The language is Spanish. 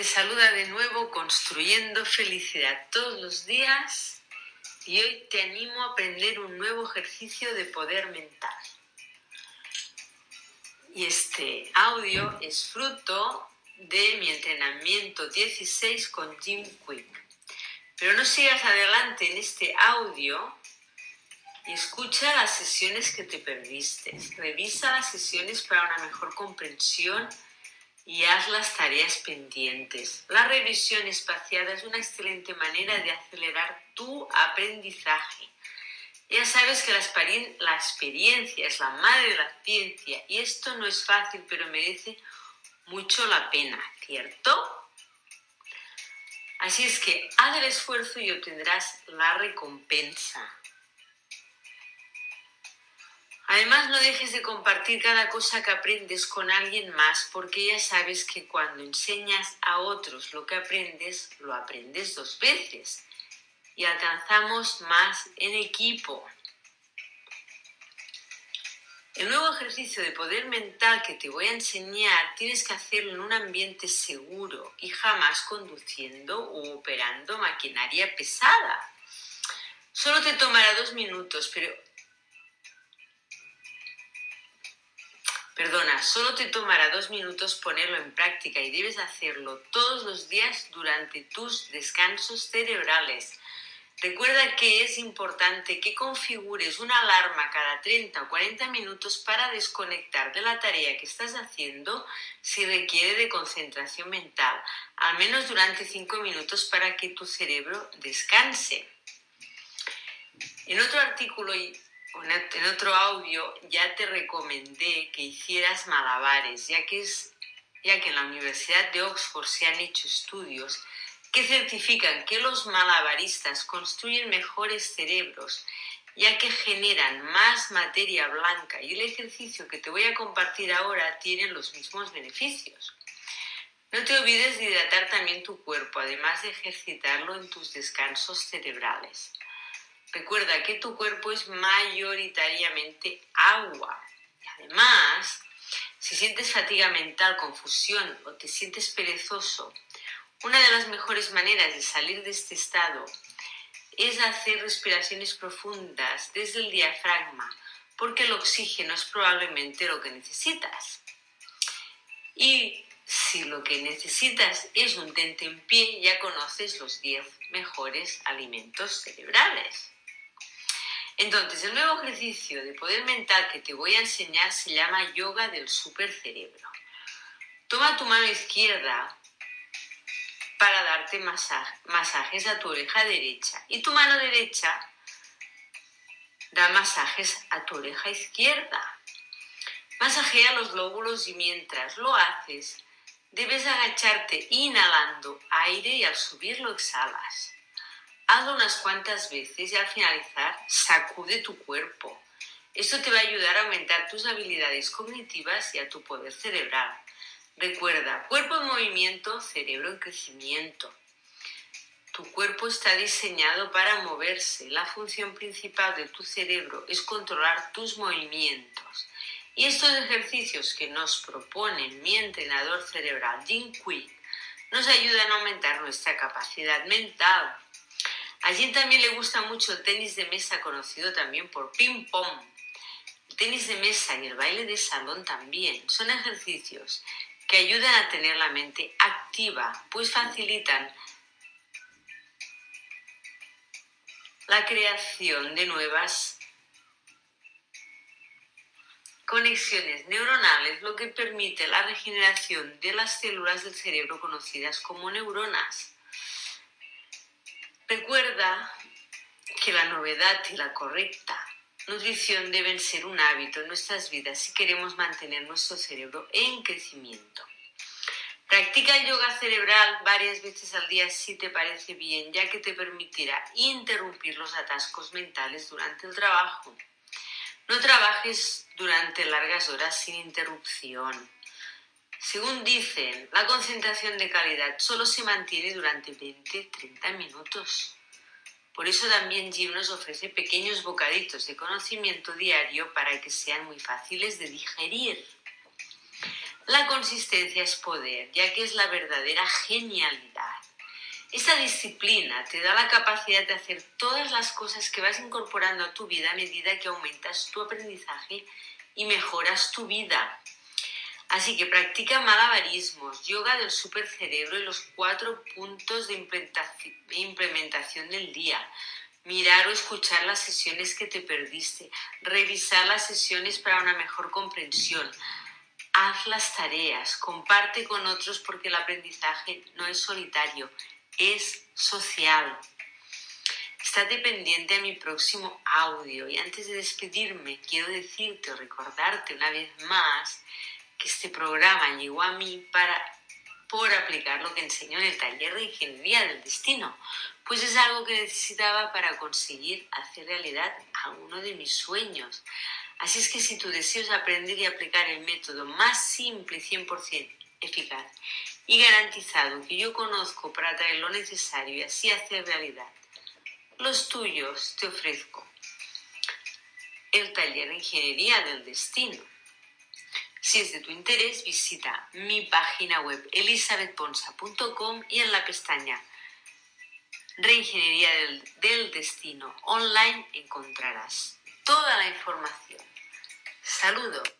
Te saluda de nuevo construyendo felicidad todos los días y hoy te animo a aprender un nuevo ejercicio de poder mental. Y este audio es fruto de mi entrenamiento 16 con Jim Quick. Pero no sigas adelante en este audio y escucha las sesiones que te perdiste. Revisa las sesiones para una mejor comprensión y haz las tareas pendientes. La revisión espaciada es una excelente manera de acelerar tu aprendizaje. Ya sabes que la, la experiencia es la madre de la ciencia y esto no es fácil, pero merece mucho la pena, ¿cierto? Así es que haz el esfuerzo y obtendrás la recompensa. Además, no dejes de compartir cada cosa que aprendes con alguien más, porque ya sabes que cuando enseñas a otros lo que aprendes, lo aprendes dos veces y alcanzamos más en equipo. El nuevo ejercicio de poder mental que te voy a enseñar tienes que hacerlo en un ambiente seguro y jamás conduciendo o operando maquinaria pesada. Solo te tomará dos minutos, pero Perdona, solo te tomará dos minutos ponerlo en práctica y debes hacerlo todos los días durante tus descansos cerebrales. Recuerda que es importante que configures una alarma cada 30 o 40 minutos para desconectar de la tarea que estás haciendo si requiere de concentración mental, al menos durante 5 minutos para que tu cerebro descanse. En otro artículo en otro audio ya te recomendé que hicieras malabares, ya que, es, ya que en la Universidad de Oxford se han hecho estudios que certifican que los malabaristas construyen mejores cerebros, ya que generan más materia blanca y el ejercicio que te voy a compartir ahora tiene los mismos beneficios. No te olvides de hidratar también tu cuerpo, además de ejercitarlo en tus descansos cerebrales. Recuerda que tu cuerpo es mayoritariamente agua. Además, si sientes fatiga mental, confusión o te sientes perezoso, una de las mejores maneras de salir de este estado es hacer respiraciones profundas desde el diafragma, porque el oxígeno es probablemente lo que necesitas. Y si lo que necesitas es un tente en pie, ya conoces los 10 mejores alimentos cerebrales. Entonces, el nuevo ejercicio de poder mental que te voy a enseñar se llama yoga del supercerebro. Toma tu mano izquierda para darte masajes a tu oreja derecha y tu mano derecha da masajes a tu oreja izquierda. Masajea los lóbulos y mientras lo haces, debes agacharte inhalando aire y al subir lo exhalas. Hazlo unas cuantas veces y al finalizar sacude tu cuerpo. Esto te va a ayudar a aumentar tus habilidades cognitivas y a tu poder cerebral. Recuerda, cuerpo en movimiento, cerebro en crecimiento. Tu cuerpo está diseñado para moverse. La función principal de tu cerebro es controlar tus movimientos. Y estos ejercicios que nos propone mi entrenador cerebral, Jim Quick, nos ayudan a aumentar nuestra capacidad mental, a también le gusta mucho el tenis de mesa, conocido también por ping-pong. El tenis de mesa y el baile de salón también son ejercicios que ayudan a tener la mente activa, pues facilitan la creación de nuevas conexiones neuronales, lo que permite la regeneración de las células del cerebro conocidas como neuronas. Recuerda que la novedad y la correcta nutrición deben ser un hábito en nuestras vidas si queremos mantener nuestro cerebro en crecimiento. Practica el yoga cerebral varias veces al día si te parece bien, ya que te permitirá interrumpir los atascos mentales durante el trabajo. No trabajes durante largas horas sin interrupción. Según dicen, la concentración de calidad solo se mantiene durante 20-30 minutos. Por eso también Jim nos ofrece pequeños bocaditos de conocimiento diario para que sean muy fáciles de digerir. La consistencia es poder, ya que es la verdadera genialidad. Esta disciplina te da la capacidad de hacer todas las cosas que vas incorporando a tu vida a medida que aumentas tu aprendizaje y mejoras tu vida. Así que practica malabarismos, yoga del supercerebro y los cuatro puntos de implementación del día. Mirar o escuchar las sesiones que te perdiste. Revisar las sesiones para una mejor comprensión haz las tareas, comparte con otros porque el aprendizaje no es solitario, es social. Estate pendiente a mi próximo audio y antes de despedirme quiero decirte o recordarte una vez más que este programa llegó a mí para por aplicar lo que enseño en el taller de ingeniería del destino, pues es algo que necesitaba para conseguir hacer realidad uno de mis sueños, Así es que si tu deseo es aprender y aplicar el método más simple y 100% eficaz y garantizado que yo conozco para traer lo necesario y así hacer realidad, los tuyos te ofrezco el taller de Ingeniería del Destino. Si es de tu interés, visita mi página web elisabethponsa.com y en la pestaña Reingeniería del, del Destino online encontrarás toda la información. Saludo.